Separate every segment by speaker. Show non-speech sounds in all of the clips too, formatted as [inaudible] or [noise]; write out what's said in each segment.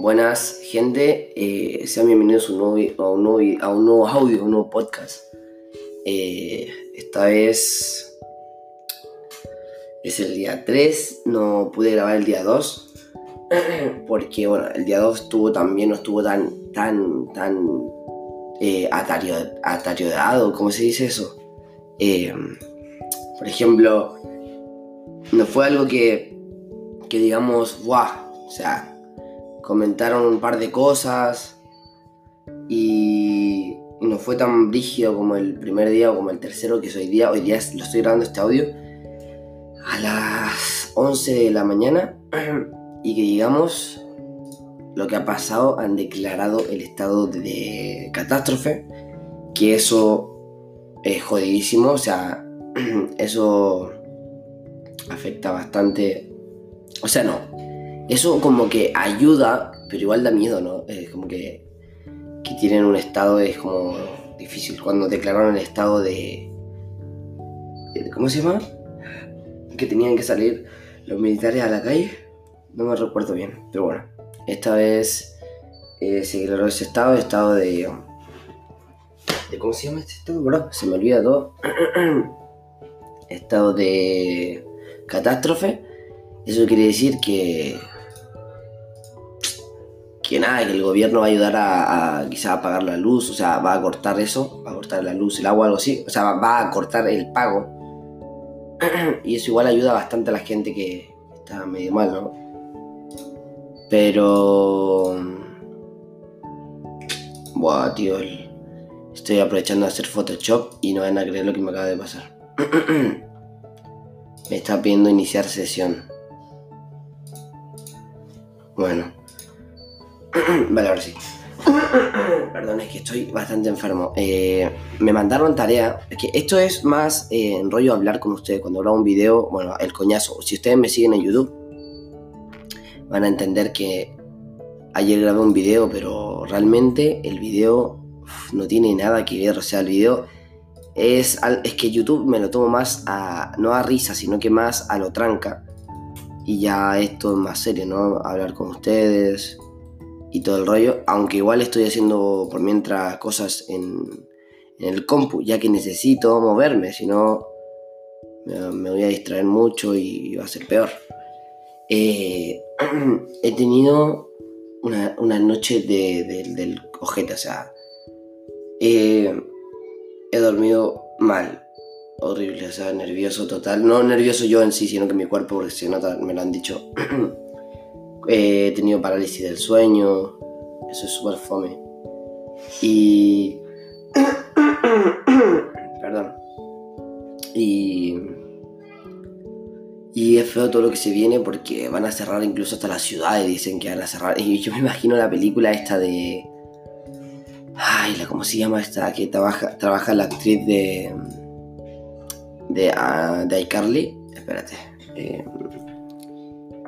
Speaker 1: Buenas, gente. Eh, sean bienvenidos a un, nuevo, audio, a un nuevo podcast. Eh, esta vez es el día 3. No pude grabar el día 2. [clears throat] Porque, bueno, el día 2 estuvo también, no estuvo tan, tan, tan eh. ¿Cómo se dice eso? Eh, por ejemplo, no fue algo que, que digamos, ¡guau! O sea, comentaron un par de cosas y, no fue tan rígido como el primer día o como el tercero que es hoy día. Hoy día lo estoy grabando este audio a las 11 de la mañana [clears throat] y que digamos lo que ha pasado han declarado el estado de catástrofe que eso es jodidísimo o sea [clears throat] eso afecta bastante o sea no eso como que ayuda, pero igual da miedo, ¿no? Es como que, que tienen un estado, es como difícil. Cuando declararon el estado de... ¿Cómo se llama? Que tenían que salir los militares a la calle. No me recuerdo bien, pero bueno. Esta vez eh, se declaró ese estado, estado de... de ¿Cómo se llama este estado? Se me olvida todo. [clears throat] estado de catástrofe. Eso quiere decir que que nada, que el gobierno va a ayudar a, quizá apagar la luz, o sea, va a cortar eso, va a cortar la luz, el agua, algo así, o sea, va, a cortar el pago. [clears throat] y eso igual ayuda bastante a la gente que está medio mal, ¿no? Pero... Buah, tío, estoy aprovechando de hacer Photoshop y no van a creer lo que me acaba de pasar. [clears throat] me está pidiendo iniciar sesión. Bueno. [clears throat] vale, ahora sí. [clears throat] Perdón, es que estoy bastante enfermo. Eh, me mandaron tarea. Es que esto es más eh, en rollo hablar con ustedes. Cuando grabo un video, bueno, el coñazo. Si ustedes me siguen en YouTube, van a entender que ayer grabé un video, pero realmente el video no tiene nada que ver. O sea, el video es, es que YouTube me lo tomo más a, no a risa, sino que más a lo tranca. Y ya esto es más serio, ¿no? Hablar con ustedes, y todo el rollo, aunque igual estoy haciendo por mientras cosas en, el compu, ya que necesito moverme, si no me, voy a distraer mucho y va a ser peor. Eh, [clears throat] he tenido una, noche de, del ojete, o sea, he dormido mal, horrible, o sea, nervioso total. No nervioso yo en sí, sino que mi cuerpo, porque se nota, me lo han dicho. [clears throat] he tenido parálisis del sueño, eso es súper fome. Y... [coughs] Perdón. Y... Y es feo todo lo que se viene porque van a cerrar incluso hasta las ciudades, dicen que van a cerrar. [laughs] Y yo me imagino la película esta de... Ay, la, ¿cómo se llama esta? Que trabaja, trabaja la actriz de... De, uh, de iCarly. Espérate. Eh,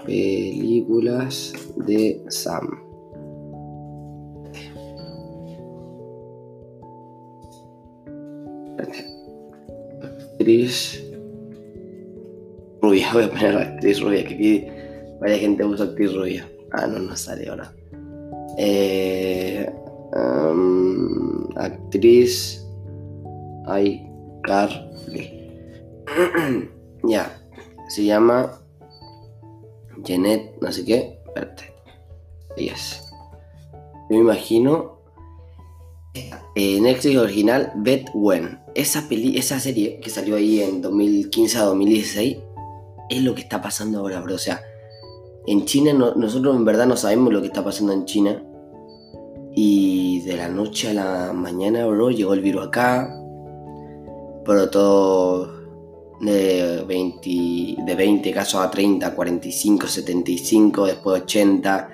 Speaker 1: Películas de Sam. Actriz rubia, voy a poner actriz rubia, que aquí vaya gente usa actriz rubia. Ah, no, no sale ahora. Eh, actriz iCarly. [clears throat] ya, se llama Janet, no sé qué. Espérate. es. Yo me imagino. En Netflix original, Bet Wen. Esa, peli, esa serie que salió ahí en 2015 a 2016 es lo que está pasando ahora, bro. O sea, en China nosotros en verdad no sabemos lo que está pasando en China. Y de la noche a la mañana, bro, llegó el virus acá. Pero todo de 20, de 20 casos a 30, 45, 75, después 80,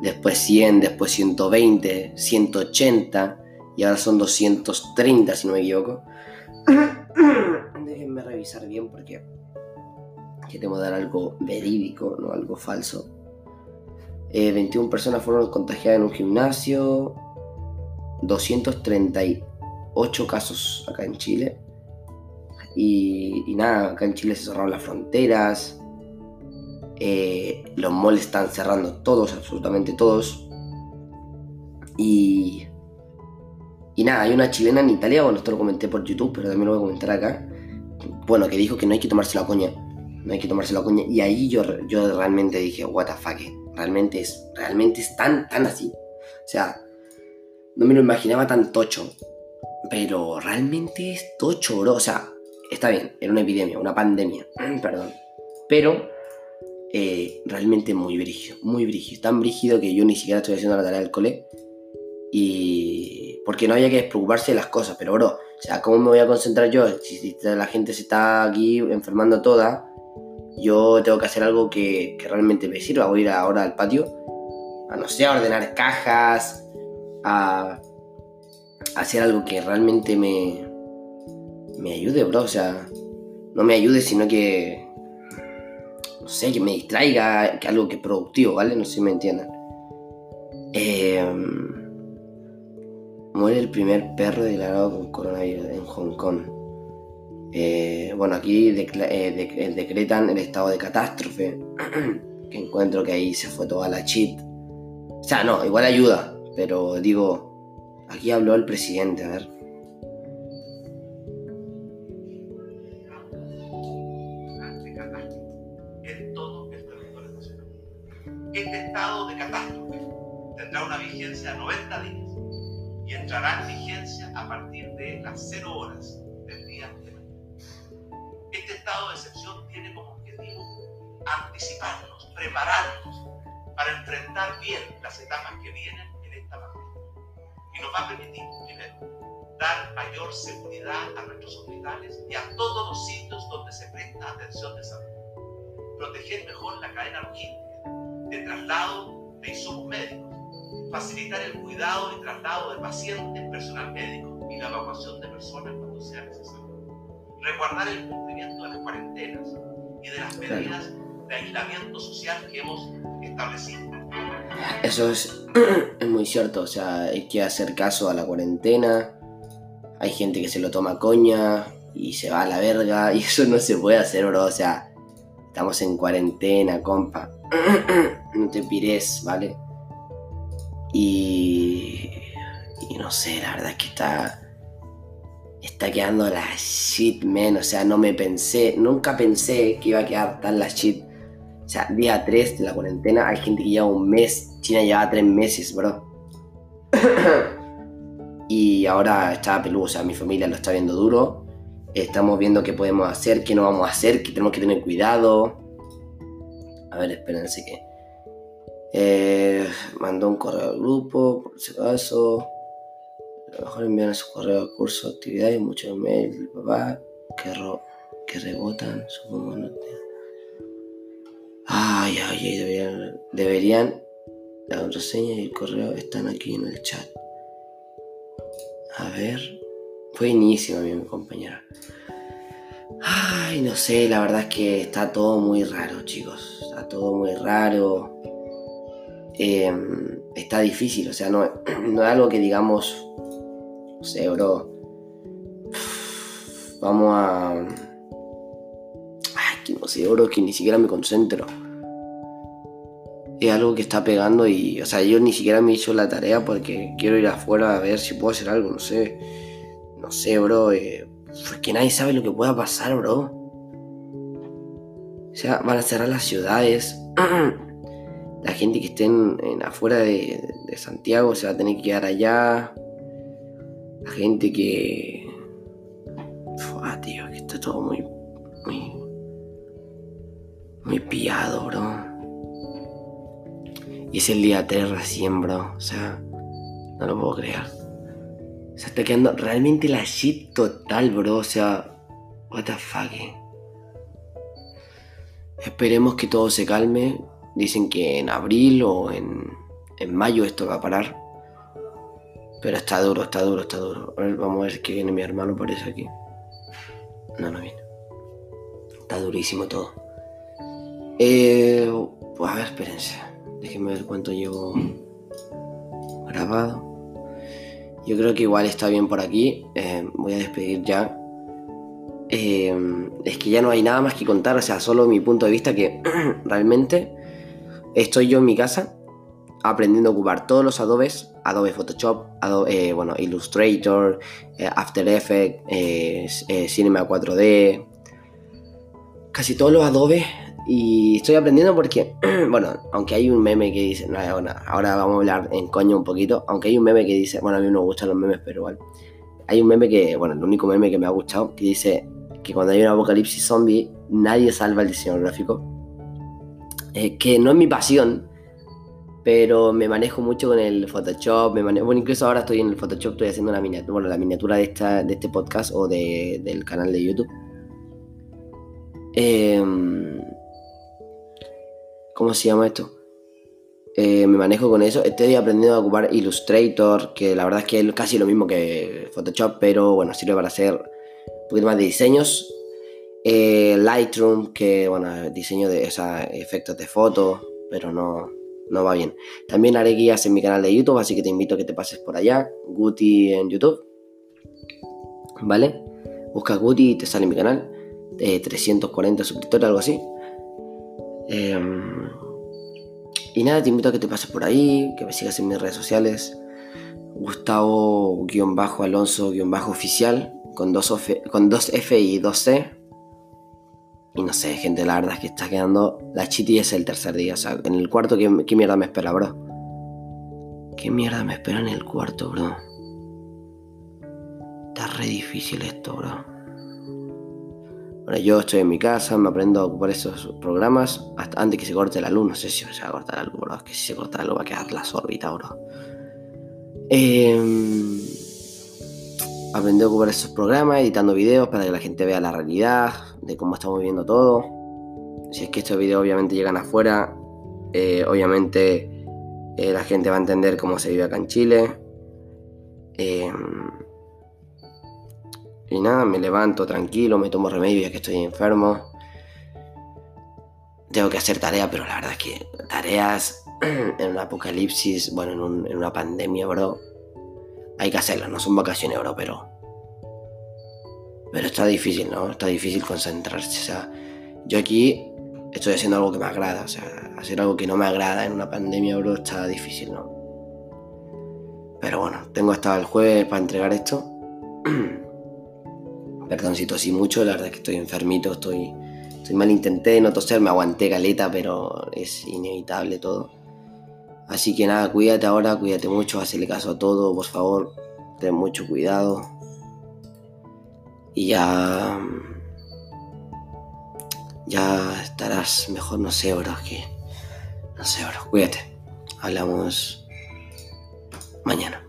Speaker 1: después 100, después 120, 180 y ahora son 230 si no me equivoco. [coughs] Déjenme revisar bien porque queremos dar algo verídico, no algo falso. 21 eh, personas fueron contagiadas en un gimnasio, 238 casos acá en Chile. Y, nada, acá en Chile se cerraron las fronteras. Eh, los malls están cerrando todos, absolutamente todos. Y. Y nada, hay una chilena en Italia, bueno, esto lo comenté por YouTube, pero también lo voy a comentar acá. Bueno, que dijo que no hay que tomarse la coña. No hay que tomarse la coña. Y ahí yo, yo realmente dije, what the fuck, realmente es, realmente es tan, tan así. O sea, no me lo imaginaba tan tocho. Pero realmente es tocho, bro. O sea, está bien, era una epidemia, una pandemia, [clears throat] perdón. Pero eh, realmente muy brígido, muy brígido. Tan brígido que yo ni siquiera estoy haciendo la tarea del cole. Y. Porque no había que preocuparse de las cosas, pero bro, o sea, ¿cómo me voy a concentrar yo? Si, la gente se está aquí enfermando toda, yo tengo que hacer algo que, realmente me sirva. Voy a ir ahora al patio a, no sé, a ordenar cajas, a, a hacer algo que realmente me, me ayude, bro. O sea, no me ayude, sino que. No sé, que me distraiga, que algo que productivo, ¿vale? No sé si me entiendan. Em, muere el primer perro declarado con coronavirus en Hong Kong. Eh, bueno, aquí eh, decretan el estado de catástrofe. [clears throat] que encuentro que ahí se fue toda la chit. O sea, no, igual ayuda. Pero digo, aquí habló el presidente, a ver.
Speaker 2: Una vigencia de 90 días y entrará en vigencia a partir de las 0 horas del día de mañana. Este estado de excepción tiene como objetivo anticiparnos, prepararnos para enfrentar bien las etapas que vienen en esta pandemia. Y nos va a permitir, primero, dar mayor seguridad a nuestros hospitales y a todos los sitios donde se presta atención de salud. Proteger mejor la cadena logística de traslado de insumos médicos, facilitar el cuidado y traslado de pacientes, personal médico y la evacuación de personas cuando sea necesario, resguardar el cumplimiento de las cuarentenas y de las medidas de aislamiento social que hemos establecido.
Speaker 1: Eso es, [clears throat] es muy cierto, o sea, hay que hacer caso a la cuarentena, hay gente que se lo toma coña y se va a la verga [laughs] y eso no se puede hacer, bro, o sea, estamos en cuarentena, compa. [clears throat] no te pires, ¿vale? Y, y no sé, la verdad es que está, está quedando la shit, man. O sea, no me pensé, nunca pensé que iba a quedar tan la shit. O sea, día 3 de la cuarentena, hay gente que lleva un mes, China lleva 3 meses, bro. [coughs] y ahora está peludo, o sea, mi familia lo está viendo duro. Estamos viendo qué podemos hacer, qué no vamos a hacer, que tenemos que tener cuidado. A ver, espérense que. Eh, mandó un correo al grupo, por si acaso. A lo mejor envían su correo al curso de actividades, muchos mails del papá que, que rebotan, supongo. No Ay, ay, ay, deberían, deberían. La contraseña y el correo están aquí en el chat. A ver. Inicio, mi compañera. Ay, no sé, la verdad es que está todo muy raro, chicos. Está todo muy raro. Em, está difícil, o sea, no, [clears throat] no es algo que digamos, no sé, bro. [sighs] Vamos a... Que no sé, bro, que ni siquiera me concentro. Es algo que está pegando y, o sea, yo ni siquiera me hizo la tarea porque quiero ir afuera a ver si puedo hacer algo, no sé. No sé, bro. Eh, pues que nadie sabe lo que pueda pasar, bro. O sea, van a cerrar las ciudades. [clears throat] La gente que esté afuera de, Santiago se va a tener que quedar allá. La gente que. Ah, tío, que está todo muy. Muy. Muy pillado, bro. Y es el día 3 recién, bro. O sea, no lo puedo creer. Se está quedando realmente la shit total, bro. O sea, what the fuck. Esperemos que todo se calme. Dicen que en abril o en, en mayo esto va a parar. Pero está duro, está duro, está duro. A ver, vamos a ver que viene mi hermano, parece aquí. No, no viene. Está durísimo todo. Eh, pues espérense. Déjenme ver cuánto llevo grabado. Yo creo que igual está bien por aquí. Eh, voy a despedir ya. Eh, es que ya no hay nada más que contar, o sea, solo mi punto de vista que [clears throat] realmente estoy yo en mi casa, aprendiendo a ocupar todos los Adobes, Adobe Photoshop, Adobe, eh, bueno, Illustrator, eh, After Effects, eh, Cinema 4D, casi todos los Adobe y estoy aprendiendo porque, [clears throat] bueno, aunque hay un meme que dice, no, ahora vamos a hablar en coño un poquito, aunque hay un meme que dice, bueno, a mí no me gustan los memes, pero igual, hay un meme que, bueno, el único meme que me ha gustado, que dice que cuando hay un apocalipsis zombie, nadie salva el diseño gráfico, que no es mi pasión, pero me manejo mucho con el Photoshop, me manejo, bueno, incluso ahora estoy en el Photoshop, estoy haciendo la miniatura de, esta, de este podcast o de, del canal de YouTube. Eh, ¿Cómo se llama esto? Eh, me manejo con eso. Estoy aprendiendo a ocupar Illustrator, que la verdad es que es casi lo mismo que Photoshop, pero bueno, sirve para hacer un poquito más de diseños. Eh, Lightroom, que bueno, diseño de esos efectos de foto, pero no, no va bien. También haré guías en mi canal de YouTube, así que te invito a que te pases por allá. Guti en YouTube. ¿Vale? Busca Guti y te sale mi canal. De 340 suscriptores, algo así. Em, y nada, te invito a que te pases por ahí, que me sigas en mis redes sociales. Gustavo-Alonso-oficial con dos, con dos F y dos C. Y no sé, gente, la verdad es que está quedando. La chiti es el tercer día. O sea, en el cuarto, ¿qué, qué mierda me espera, bro? ¿Qué mierda me espera en el cuarto, bro? Está re difícil esto, bro. Bueno, yo estoy en mi casa, me aprendo a ocupar esos programas hasta antes que se corte la luz. No sé si se va a cortar la luz, bro. Es que si se corta la luz va a quedar la órbita, bro. Eh, aprendí a ocupar esos programas, editando videos para que la gente vea la realidad de cómo estamos viviendo todo. Si es que estos videos obviamente llegan afuera, eh, obviamente eh, la gente va a entender cómo se vive acá en Chile. Eh, y nada, me levanto tranquilo, me tomo remedio ya que estoy enfermo. Tengo que hacer tareas, pero la verdad es que tareas [clears throat] en un apocalipsis, bueno, en, en una pandemia, bro, hay que hacerlo, no son vacaciones, bro, pero. Pero está difícil, ¿no? Está difícil concentrarse. O sea, yo aquí estoy haciendo algo que me agrada. O sea, hacer algo que no me agrada en una pandemia, bro, está difícil, ¿no? Pero bueno, tengo hasta el jueves para entregar esto. [clears throat] Perdón si tosí mucho, la verdad es que estoy enfermito, estoy, estoy mal. Intenté no toser, me aguanté caleta, pero es inevitable todo. Así que nada, cuídate ahora, cuídate mucho, hazle caso a todo, por favor, ten mucho cuidado. Y ya. Ya estarás mejor, no sé, bro, que. No sé, bro, cuídate. Hablamos mañana.